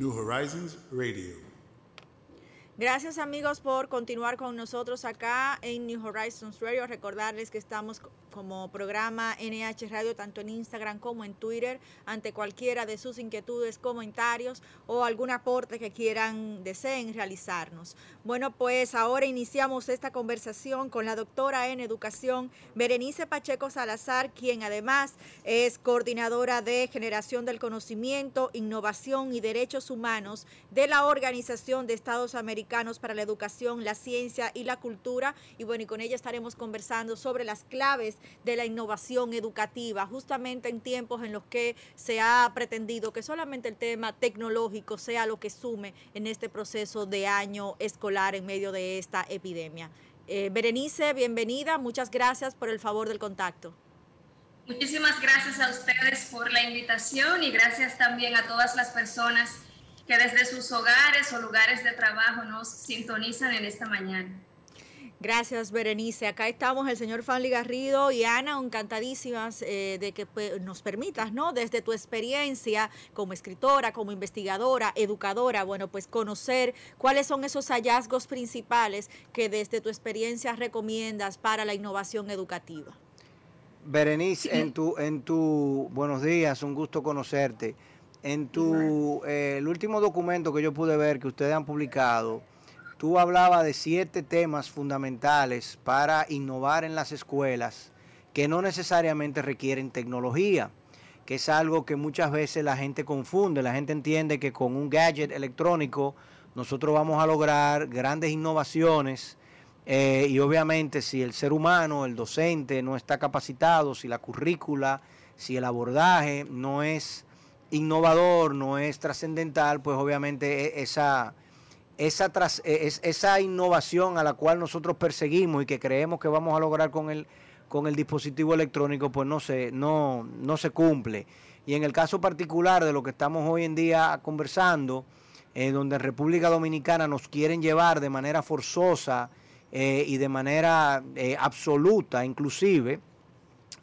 New Horizons Radio. Gracias amigos por continuar con nosotros acá en New Horizons Radio. Recordarles que estamos como programa NH Radio tanto en Instagram como en Twitter ante cualquiera de sus inquietudes, comentarios o algún aporte que quieran, deseen realizarnos. Bueno, pues ahora iniciamos esta conversación con la doctora en educación Berenice Pacheco Salazar, quien además es coordinadora de generación del conocimiento, innovación y derechos humanos de la Organización de Estados Americanos para la Educación, la Ciencia y la Cultura. Y bueno, y con ella estaremos conversando sobre las claves de la innovación educativa, justamente en tiempos en los que se ha pretendido que solamente el tema tecnológico sea lo que sume en este proceso de año escolar en medio de esta epidemia. Eh, Berenice, bienvenida, muchas gracias por el favor del contacto. Muchísimas gracias a ustedes por la invitación y gracias también a todas las personas que desde sus hogares o lugares de trabajo nos sintonizan en esta mañana. Gracias, Berenice. Acá estamos el señor Fanli Garrido y Ana, encantadísimas eh, de que pues, nos permitas, ¿no? Desde tu experiencia como escritora, como investigadora, educadora, bueno, pues conocer cuáles son esos hallazgos principales que desde tu experiencia recomiendas para la innovación educativa. Berenice, en tu, en tu, buenos días, un gusto conocerte. En tu, eh, el último documento que yo pude ver que ustedes han publicado, tú hablabas de siete temas fundamentales para innovar en las escuelas que no necesariamente requieren tecnología, que es algo que muchas veces la gente confunde. La gente entiende que con un gadget electrónico nosotros vamos a lograr grandes innovaciones eh, y obviamente si el ser humano, el docente no está capacitado, si la currícula, si el abordaje no es innovador, no es trascendental, pues obviamente e, esa esa, tras, e, es, esa innovación a la cual nosotros perseguimos y que creemos que vamos a lograr con el, con el dispositivo electrónico, pues no se, no, no se cumple. Y en el caso particular de lo que estamos hoy en día conversando, eh, donde en República Dominicana nos quieren llevar de manera forzosa eh, y de manera eh, absoluta, inclusive,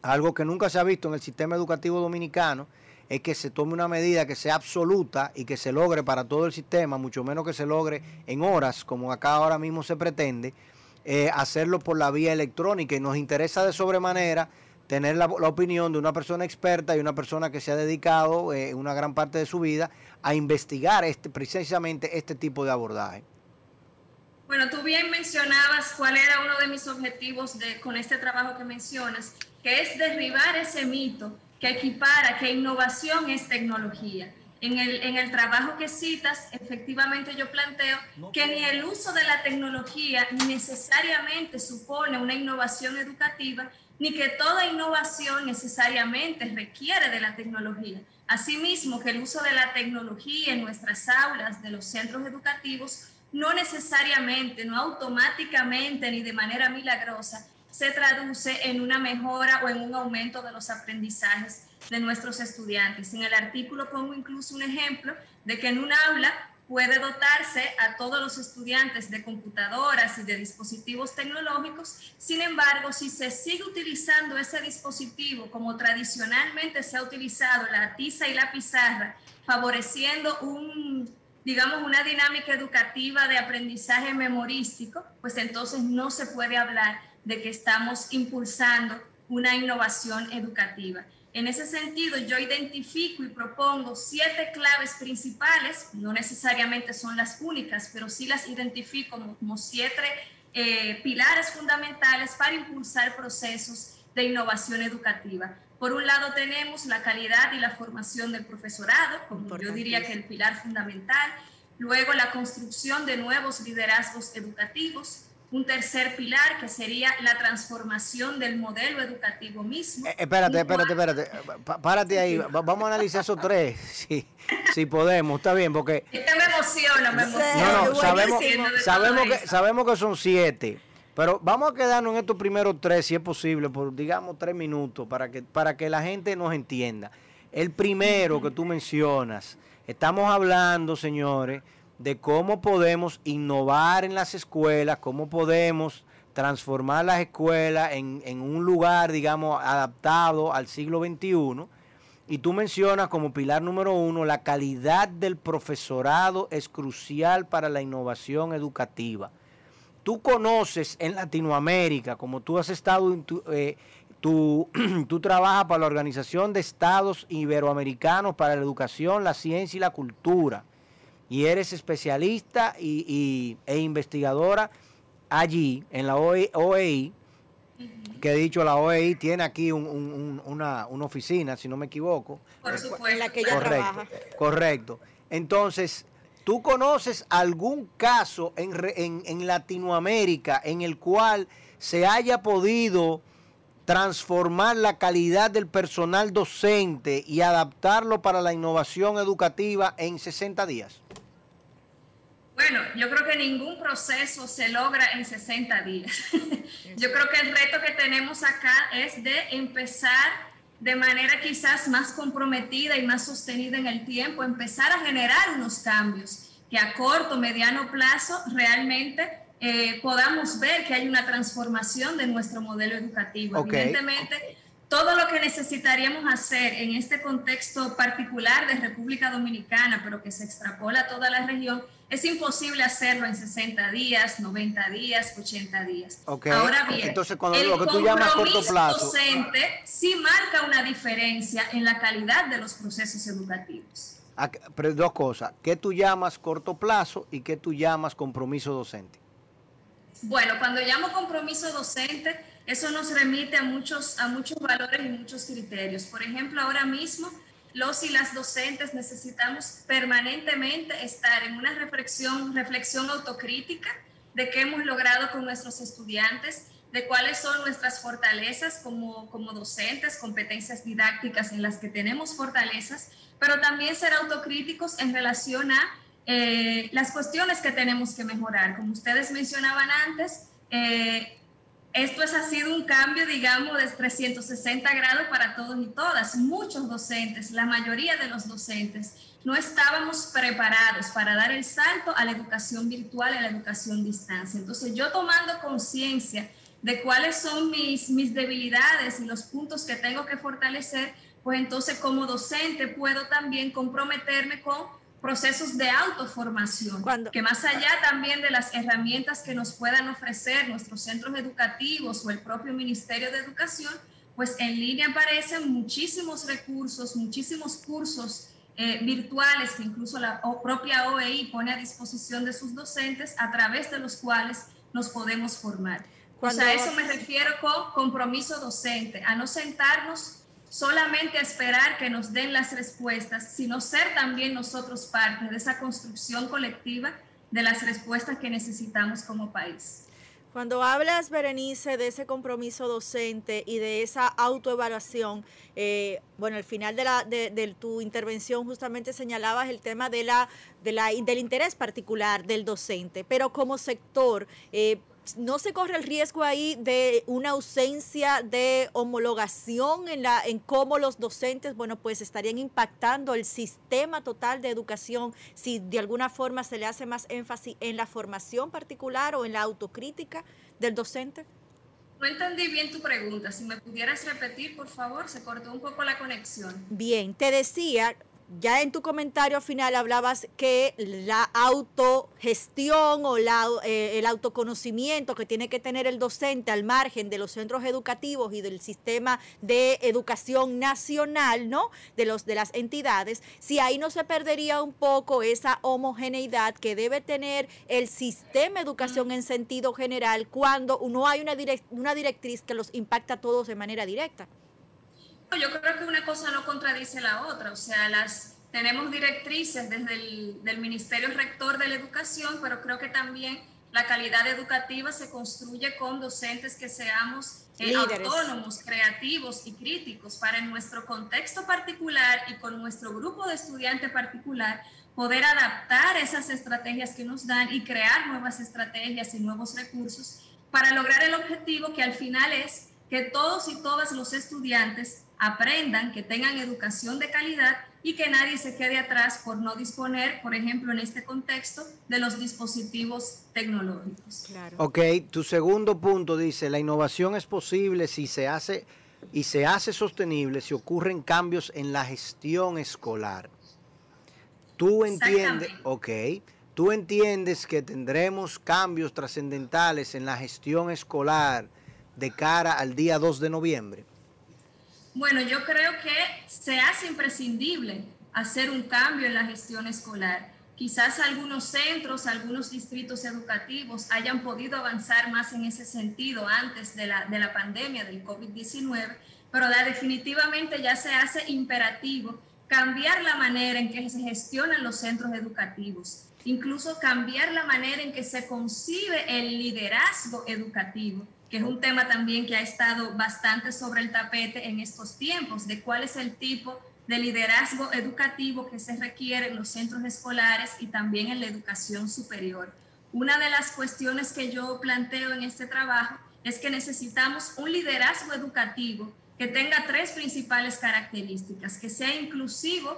algo que nunca se ha visto en el sistema educativo dominicano, es que se tome una medida que sea absoluta y que se logre para todo el sistema, mucho menos que se logre en horas, como acá ahora mismo se pretende, eh, hacerlo por la vía electrónica. Y nos interesa de sobremanera tener la, opinión de una persona experta y una persona que se ha dedicado eh, una gran parte de su vida a investigar este, precisamente este tipo de abordaje. Bueno, tú bien mencionabas cuál era uno de mis objetivos de, con este trabajo que mencionas, que es derribar ese mito que equipara que innovación es tecnología. En el, en el trabajo que citas, efectivamente yo planteo que ni el uso de la tecnología necesariamente supone una innovación educativa, ni que toda innovación necesariamente requiere de la tecnología. Asimismo, que el uso de la tecnología en nuestras aulas de los centros educativos no necesariamente, no automáticamente ni de manera milagrosa se traduce en una mejora o en un aumento de los aprendizajes de nuestros estudiantes. En el artículo pongo incluso un ejemplo de que en un aula puede dotarse a todos los estudiantes de computadoras y de dispositivos tecnológicos. Sin embargo, si se sigue utilizando ese dispositivo como tradicionalmente se ha utilizado la tiza y la pizarra, favoreciendo un, digamos, una dinámica educativa de aprendizaje memorístico, pues entonces no se puede hablar de que estamos impulsando una innovación educativa. En ese sentido, yo identifico y propongo siete claves principales, no necesariamente son las únicas, pero sí las identifico como, siete eh, pilares fundamentales para impulsar procesos de innovación educativa. Por un lado tenemos la calidad y la formación del profesorado, como yo diría que el pilar fundamental. Luego la construcción de nuevos liderazgos educativos, un tercer pilar que sería la transformación del modelo educativo mismo. Eh, espérate, espérate, espérate. párate ahí. Vamos a analizar esos tres, si, si podemos. Está bien, porque... Es que me emociona, me emociona. No, no, sabemos, sabemos, que, sabemos que son siete. Pero vamos a quedarnos en estos primeros tres, si es posible, por digamos tres minutos, para que, para que la gente nos entienda. El primero que tú mencionas, estamos hablando, señores, de cómo podemos innovar en las escuelas, cómo podemos transformar las escuelas en, en un lugar, digamos, adaptado al siglo XXI. Y tú mencionas como pilar número uno, la calidad del profesorado es crucial para la innovación educativa. Tú conoces en Latinoamérica, como tú has estado, tu, eh, tú, tú trabajas para la Organización de Estados Iberoamericanos para la Educación, la Ciencia y la Cultura y eres especialista y, e investigadora allí en la OEI, que he dicho la OEI tiene aquí una, oficina, si no me equivoco. Por supuesto. En la que ella correcto, trabaja. Correcto. Entonces, ¿tú conoces algún caso en, en, en Latinoamérica en el cual se haya podido transformar la calidad del personal docente y adaptarlo para la innovación educativa en 60 días? Bueno, yo creo que ningún proceso se logra en 60 días. yo creo que el reto que tenemos acá es de empezar de manera quizás más comprometida y más sostenida en el tiempo, empezar a generar unos cambios que a corto, mediano plazo realmente eh, podamos ver que hay una transformación de nuestro modelo educativo. Evidentemente, todo lo que necesitaríamos hacer en este contexto particular de República Dominicana, pero que se extrapola a toda la región, es imposible hacerlo en 60 días, 90 días, 80 días. Ahora bien, Entonces, cuando el lo que tú llamas corto plazo, docente sí marca una diferencia en la calidad de los procesos educativos. Ah, pero dos cosas, ¿qué tú llamas corto plazo y qué tú llamas compromiso docente? Bueno, cuando llamo compromiso docente, eso nos remite a muchos, a muchos valores y muchos criterios. Por ejemplo, ahora mismo los y las docentes necesitamos permanentemente estar en una reflexión, reflexión autocrítica de qué hemos logrado con nuestros estudiantes, de cuáles son nuestras fortalezas como, como docentes, competencias didácticas en las que tenemos fortalezas, pero también ser autocríticos en relación a eh, las cuestiones que tenemos que mejorar. Como ustedes mencionaban antes, eh, esto es, ha sido un cambio, digamos, de 360 grados para todos y todas. Muchos docentes, la mayoría de los docentes, no estábamos preparados para dar el salto a la educación virtual, a la educación distancia. Entonces, yo tomando conciencia de cuáles son mis, mis debilidades y los puntos que tengo que fortalecer, pues entonces como docente puedo también comprometerme con procesos de autoformación, que más allá también de las herramientas que nos puedan ofrecer nuestros centros educativos o el propio Ministerio de Educación, pues en línea aparecen muchísimos recursos, muchísimos cursos eh, virtuales que incluso la propia OEI pone a disposición de sus docentes a través de los cuales nos podemos formar. o sea, a eso me refiero con compromiso docente, a no sentarnos solamente esperar que nos den las respuestas, sino ser también nosotros parte de esa construcción colectiva de las respuestas que necesitamos como país. Cuando hablas, Berenice, de ese compromiso docente y de esa autoevaluación, eh, bueno, al final de, tu intervención justamente señalabas el tema de la, del interés particular del docente, pero como sector, eh, no se corre el riesgo ahí de una ausencia de homologación en la en cómo los docentes, bueno, pues estarían impactando el sistema total de educación si de alguna forma se le hace más énfasis en la formación particular o en la autocrítica del docente? No entendí bien tu pregunta. Si me pudieras repetir, por favor, se cortó un poco la conexión. Bien, te decía ya en tu comentario final hablabas que la autogestión o la, eh, el autoconocimiento que tiene que tener el docente al margen de los centros educativos y del sistema de educación nacional, ¿no? De los de las entidades, si ahí no se perdería un poco esa homogeneidad que debe tener el sistema de educación en sentido general cuando no hay una, una directriz que los impacta a todos de manera directa. Yo creo que una cosa no contradice la otra, o sea, las tenemos directrices desde el del Ministerio Rector de la Educación, pero creo que también La calidad educativa se construye con docentes que seamos eh, autónomos, creativos y críticos. Para en nuestro contexto particular y con nuestro grupo de estudiantes particular poder adaptar esas estrategias que nos dan y crear nuevas estrategias y nuevos recursos para lograr el objetivo que al final es que todos y todas los estudiantes aprendan, que tengan educación de calidad y que nadie se quede atrás por no disponer, por ejemplo, en este contexto, de los dispositivos tecnológicos. Claro. Ok, tu segundo punto dice, la innovación es posible si se hace y se hace sostenible si ocurren cambios en la gestión escolar. Tú entiendes, ok, tú entiendes que tendremos cambios trascendentales en la gestión escolar de cara al día 2 de noviembre. Bueno, yo creo que se hace imprescindible hacer un cambio en la gestión escolar. Quizás algunos centros, algunos distritos educativos hayan podido avanzar más en ese sentido antes de la, de la pandemia del COVID-19, pero definitivamente ya se hace imperativo cambiar la manera en que se gestionan los centros educativos, incluso cambiar la manera en que se concibe el liderazgo educativo que es un tema también que ha estado bastante sobre el tapete en estos tiempos, de cuál es el tipo de liderazgo educativo que se requiere en los centros escolares y también en la educación superior. Una de las cuestiones que yo planteo en este trabajo es que necesitamos un liderazgo educativo que tenga tres principales características, que sea inclusivo,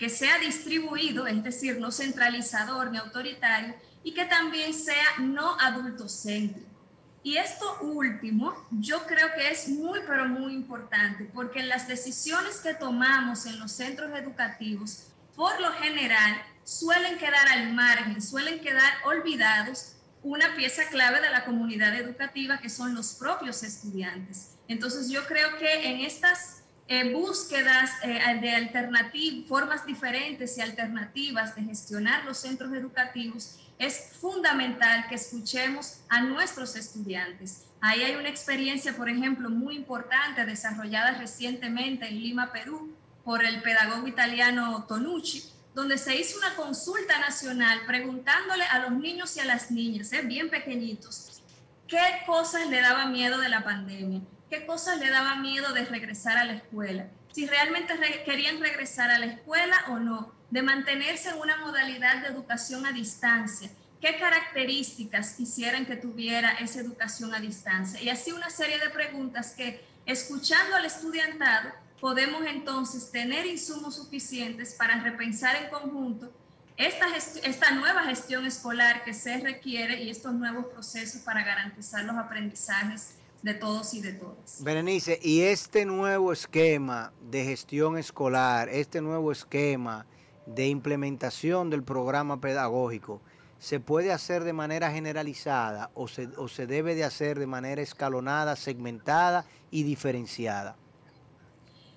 que sea distribuido, es decir, no centralizador ni autoritario, y que también sea no adultocéntrico. Y esto último, yo creo que es muy, pero muy importante, porque las decisiones que tomamos en los centros educativos, por lo general, suelen quedar al margen, suelen quedar olvidados una pieza clave de la comunidad educativa, que son los propios estudiantes. Entonces, yo creo que en estas eh, búsquedas eh, de alternativas, formas diferentes y alternativas de gestionar los centros educativos, es fundamental que escuchemos a nuestros estudiantes. Ahí hay una experiencia, por ejemplo, muy importante desarrollada recientemente en Lima, Perú, por el pedagogo italiano Tonucci, donde se hizo una consulta nacional preguntándole a los niños y a las niñas, ¿eh? bien pequeñitos, qué cosas le daba miedo de la pandemia, qué cosas le daba miedo de regresar a la escuela, si realmente querían regresar a la escuela o no de mantenerse en una modalidad de educación a distancia. ¿Qué características quisieran que tuviera esa educación a distancia? Y así una serie de preguntas que, escuchando al estudiantado, podemos entonces tener insumos suficientes para repensar en conjunto esta, esta nueva gestión escolar que se requiere y estos nuevos procesos para garantizar los aprendizajes de todos y de todas. Berenice, y este nuevo esquema de gestión escolar, este nuevo esquema de implementación del programa pedagógico se puede hacer de manera generalizada o se, o se debe de hacer de manera escalonada, segmentada y diferenciada?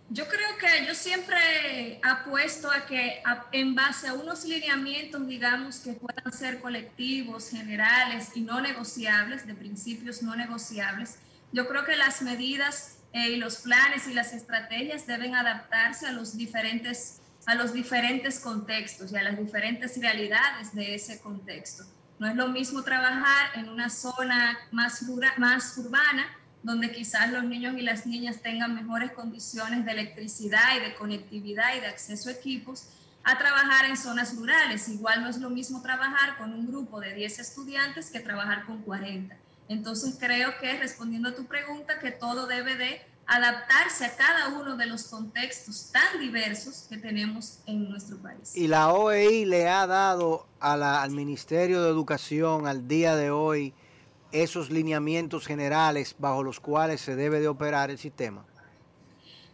Yo creo que yo siempre apuesto a que en base a unos lineamientos, digamos, que puedan ser colectivos, generales y no negociables, de principios no negociables, yo creo que las medidas eh, y los planes y las estrategias deben adaptarse a los diferentes a los diferentes contextos y a las diferentes realidades de ese contexto. No es lo mismo trabajar en una zona más, más urbana, donde quizás los niños y las niñas tengan mejores condiciones de electricidad y de conectividad y de acceso a equipos, a trabajar en zonas rurales. Igual no es lo mismo trabajar con un grupo de 10 estudiantes que trabajar con 40. Entonces creo que respondiendo a tu pregunta, que todo debe de adaptarse a cada uno de los contextos tan diversos que tenemos en nuestro país. Y la OEI le ha dado al Ministerio de Educación al día de hoy esos lineamientos generales bajo los cuales se debe de operar el sistema.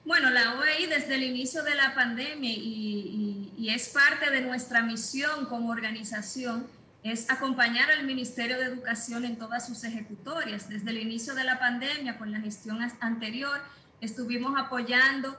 Bueno, la OEI desde el inicio de la pandemia y, y es parte de nuestra misión como organización es acompañar al Ministerio de Educación en todas sus ejecutorias. Desde el inicio de la pandemia, con la gestión anterior, estuvimos apoyando,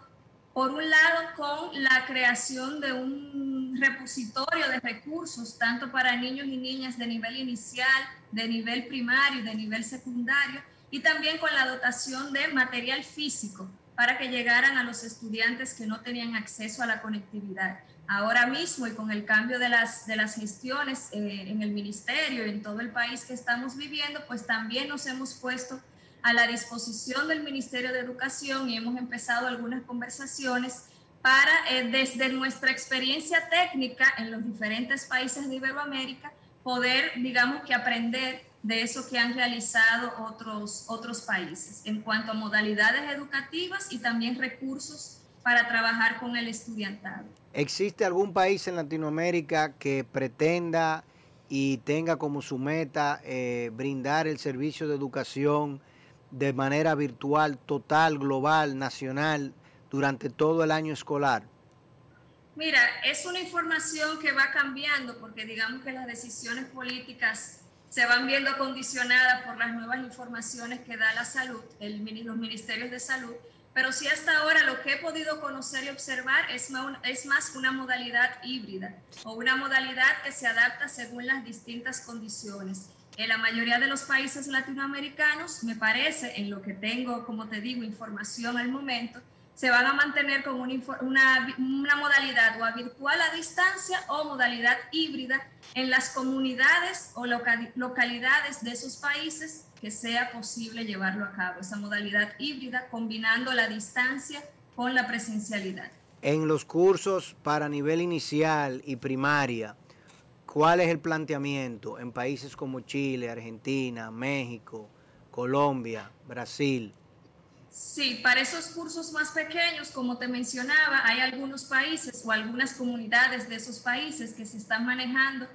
por un lado, con la creación de un repositorio de recursos, tanto para niños y niñas de nivel inicial, de nivel primario de nivel secundario, y también con la dotación de material físico para que llegaran a los estudiantes que no tenían acceso a la conectividad. Ahora mismo y con el cambio de las, de las gestiones eh, en el ministerio y en todo el país que estamos viviendo, pues también nos hemos puesto a la disposición del Ministerio de Educación y hemos empezado algunas conversaciones para, eh, desde nuestra experiencia técnica en los diferentes países de Iberoamérica, poder, digamos que aprender de eso que han realizado otros, otros países en cuanto a modalidades educativas y también recursos para trabajar con el estudiantado. ¿Existe algún país en Latinoamérica que pretenda y tenga como su meta eh, brindar el servicio de educación de manera virtual, total, global, nacional, durante todo el año escolar? Mira, es una información que va cambiando porque digamos que las decisiones políticas se van viendo condicionadas por las nuevas informaciones que da la salud, los ministerios de salud, pero sí hasta ahora lo que he podido conocer y observar es más, es más una modalidad híbrida o una modalidad que se adapta según las distintas condiciones. En la mayoría de los países latinoamericanos, me parece, en lo que tengo, como te digo, información al momento, se van a mantener con una, una, modalidad o virtual a distancia o modalidad híbrida en las comunidades o localidades de esos países que sea posible llevarlo a cabo, esa modalidad híbrida combinando la distancia con la presencialidad. En los cursos para nivel inicial y primaria, ¿cuál es el planteamiento en países como Chile, Argentina, México, Colombia, Brasil? Sí, para esos cursos más pequeños, como te mencionaba, hay algunos países o algunas comunidades de esos países que se están manejando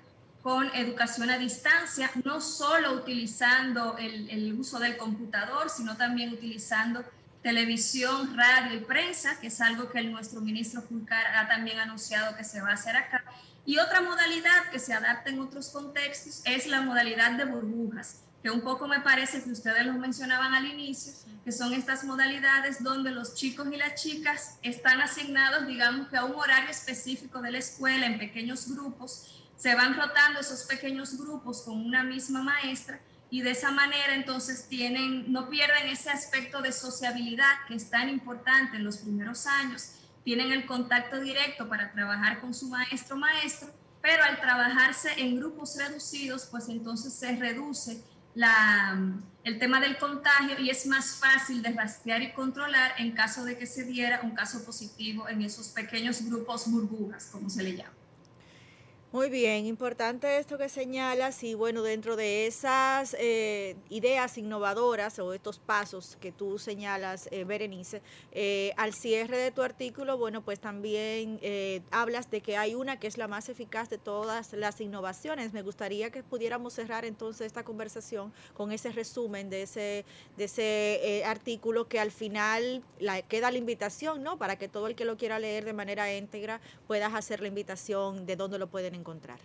con educación a distancia, no solo utilizando el, uso del computador, sino también utilizando televisión, radio y prensa, que es algo que nuestro ministro Fulcar ha también anunciado que se va a hacer acá. Y otra modalidad que se adapta en otros contextos es la modalidad de burbujas que un poco me parece que ustedes lo mencionaban al inicio, que son estas modalidades donde los chicos y las chicas están asignados, digamos que a un horario específico de la escuela en pequeños grupos, se van rotando esos pequeños grupos con una misma maestra y de esa manera entonces tienen, no pierden ese aspecto de sociabilidad que es tan importante en los primeros años, tienen el contacto directo para trabajar con su maestro maestro, pero al trabajarse en grupos reducidos, pues entonces se reduce la, el tema del contagio y es más fácil de rastrear y controlar en caso de que se diera un caso positivo en esos pequeños grupos burbujas, como se le llama. Muy bien, importante esto que señalas y bueno, dentro de esas eh, ideas innovadoras o estos pasos que tú señalas, eh, Berenice, eh, al cierre de tu artículo, bueno, pues también hablas de que hay una que es la más eficaz de todas las innovaciones. Me gustaría que pudiéramos cerrar entonces esta conversación con ese resumen de ese, de ese artículo que al final la, queda la invitación, ¿no? Para que todo el que lo quiera leer de manera íntegra puedas hacer la invitación de dónde lo pueden encontrar encontrar.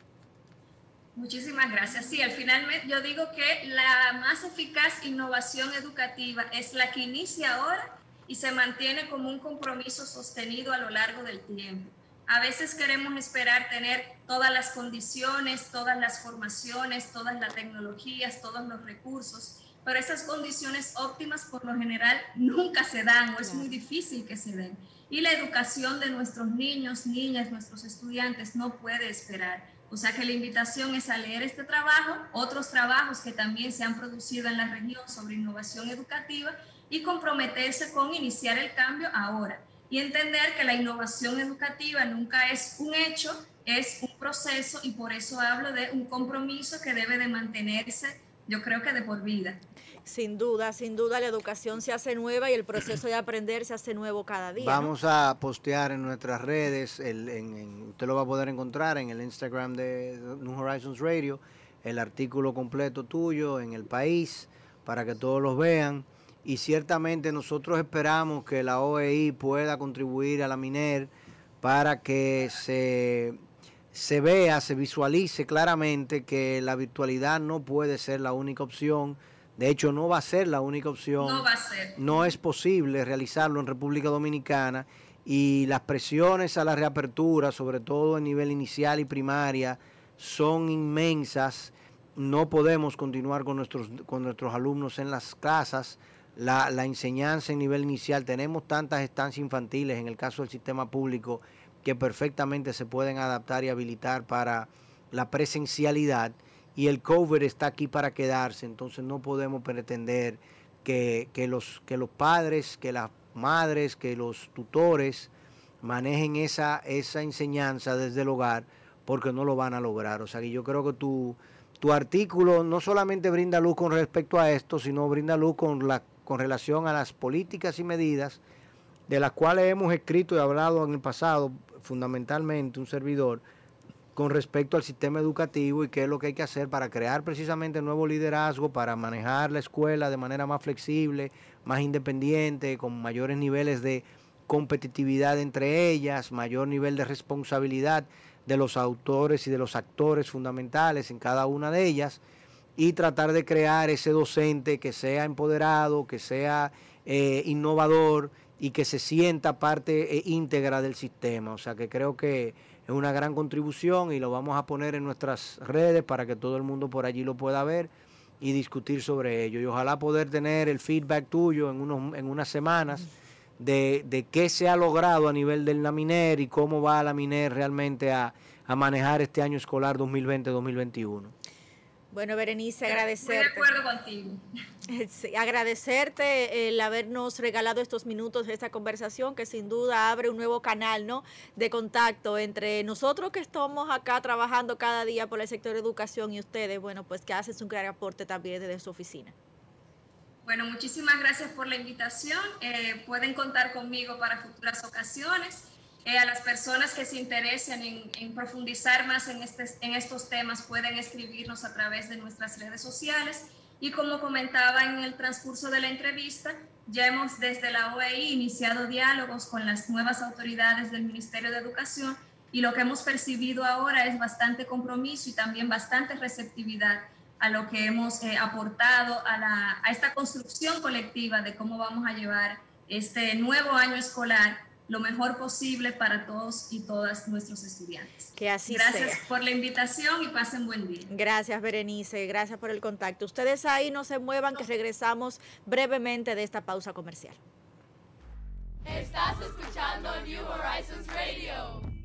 Muchísimas gracias. Sí, al final yo digo que la más eficaz innovación educativa es la que inicia ahora y se mantiene como un compromiso sostenido a lo largo del tiempo. A veces queremos esperar tener todas las condiciones, todas las formaciones, todas las tecnologías, todos los recursos, pero esas condiciones óptimas por lo general nunca se dan o es muy difícil que se den y la educación de nuestros niños, niñas, nuestros estudiantes no puede esperar. O sea que la invitación es a leer este trabajo, otros trabajos que también se han producido en la región sobre innovación educativa y comprometerse con iniciar el cambio ahora y entender que la innovación educativa nunca es un hecho, es un proceso y por eso hablo de un compromiso que debe de mantenerse, yo creo que de por vida. Sin duda, sin duda la educación se hace nueva y el proceso de aprender se hace nuevo cada día. Vamos a postear en nuestras redes, usted lo va a poder encontrar en el Instagram de New Horizons Radio, el artículo completo tuyo en el país para que todos los vean. Y ciertamente nosotros esperamos que la OEI pueda contribuir a la MINER para que se, se vea, se visualice claramente que la virtualidad no puede ser la única opción de hecho, no va a ser la única opción. No va a ser. No es posible realizarlo en República Dominicana y las presiones a la reapertura, sobre todo en nivel inicial y primaria, son inmensas. No podemos continuar con nuestros, con nuestros alumnos en las casas. la, la enseñanza en nivel inicial. Tenemos tantas estancias infantiles en el caso del sistema público que perfectamente se pueden adaptar y habilitar para la presencialidad y el cover está aquí para quedarse, entonces no podemos pretender que, que, los, que los padres, que las madres, que los tutores manejen esa, esa enseñanza desde el hogar porque no lo van a lograr. O sea que yo creo que tu, tu artículo no solamente brinda luz con respecto a esto, sino brinda luz con, la, con relación a las políticas y medidas de las cuales hemos escrito y hablado en el pasado, fundamentalmente un servidor, con respecto al sistema educativo y qué es lo que hay que hacer para crear precisamente nuevo liderazgo, para manejar la escuela de manera más flexible, más independiente, con mayores niveles de competitividad entre ellas, mayor nivel de responsabilidad de los autores y de los actores fundamentales en cada una de ellas y tratar de crear ese docente que sea empoderado, que sea eh, innovador y que se sienta parte eh, íntegra del sistema. O sea que creo que es una gran contribución y lo vamos a poner en nuestras redes para que todo el mundo por allí lo pueda ver y discutir sobre ello. Y ojalá poder tener el feedback tuyo en, unos, en unas semanas de, de qué se ha logrado a nivel del Laminer y cómo va la Miner realmente a, a manejar este año escolar 2020-2021. Bueno, Berenice, agradecerte. Estoy de acuerdo contigo. Sí, agradecerte el habernos regalado estos minutos de esta conversación que sin duda abre un nuevo canal ¿no? de contacto entre nosotros que estamos acá trabajando cada día por el sector de educación y ustedes, bueno, pues que hacen un gran aporte también desde su oficina. Bueno, muchísimas gracias por la invitación. Eh, pueden contar conmigo para futuras ocasiones. Eh, a las personas que se interesen en, profundizar más en, este, en estos temas pueden escribirnos a través de nuestras redes sociales. Y como comentaba en el transcurso de la entrevista, ya hemos desde la OEI iniciado diálogos con las nuevas autoridades del Ministerio de Educación y lo que hemos percibido ahora es bastante compromiso y también bastante receptividad a lo que hemos eh, aportado a, la, a esta construcción colectiva de cómo vamos a llevar este nuevo año escolar lo mejor posible para todos y todas nuestros estudiantes. Que así Gracias sea. por la invitación y pasen buen día. Gracias, Berenice. Gracias por el contacto. Ustedes ahí no se muevan, que regresamos brevemente de esta pausa comercial. Estás escuchando New Horizons Radio.